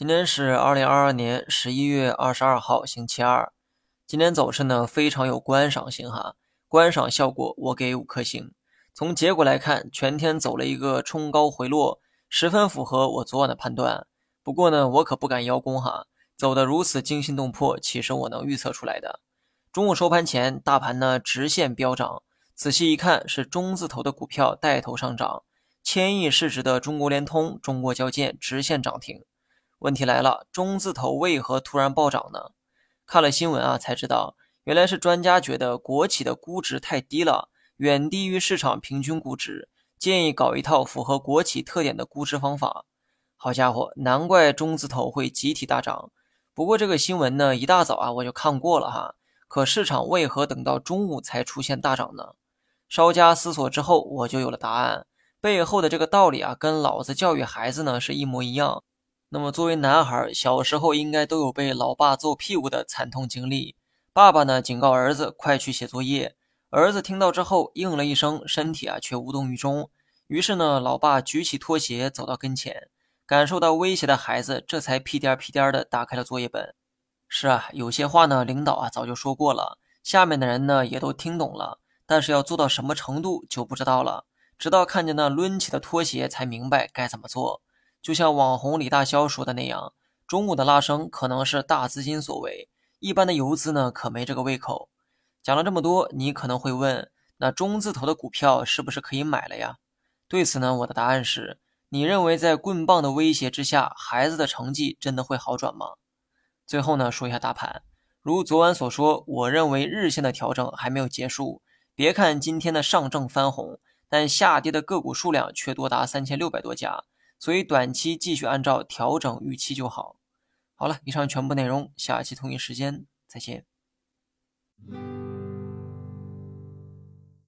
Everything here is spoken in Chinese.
今天是二零二二年十一月二十二号，星期二。今天走势呢非常有观赏性哈，观赏效果我给五颗星。从结果来看，全天走了一个冲高回落，十分符合我昨晚的判断。不过呢，我可不敢邀功哈，走得如此惊心动魄，岂是我能预测出来的？中午收盘前，大盘呢直线飙涨，仔细一看是中字头的股票带头上涨，千亿市值的中国联通、中国交建直线涨停。问题来了，中字头为何突然暴涨呢？看了新闻啊，才知道原来是专家觉得国企的估值太低了，远低于市场平均估值，建议搞一套符合国企特点的估值方法。好家伙，难怪中字头会集体大涨。不过这个新闻呢，一大早啊我就看过了哈。可市场为何等到中午才出现大涨呢？稍加思索之后，我就有了答案。背后的这个道理啊，跟老子教育孩子呢是一模一样。那么，作为男孩，小时候应该都有被老爸揍屁股的惨痛经历。爸爸呢，警告儿子快去写作业，儿子听到之后应了一声，身体啊却无动于衷。于是呢，老爸举起拖鞋走到跟前，感受到威胁的孩子这才屁颠屁颠的打开了作业本。是啊，有些话呢，领导啊早就说过了，下面的人呢也都听懂了，但是要做到什么程度就不知道了。直到看见那抡起的拖鞋，才明白该怎么做。就像网红李大霄说的那样，中午的拉升可能是大资金所为，一般的游资呢可没这个胃口。讲了这么多，你可能会问，那中字头的股票是不是可以买了呀？对此呢，我的答案是：你认为在棍棒的威胁之下，孩子的成绩真的会好转吗？最后呢，说一下大盘，如昨晚所说，我认为日线的调整还没有结束。别看今天的上证翻红，但下跌的个股数量却多达三千六百多家。所以短期继续按照调整预期就好。好了以上全部内容下期同一时间再见。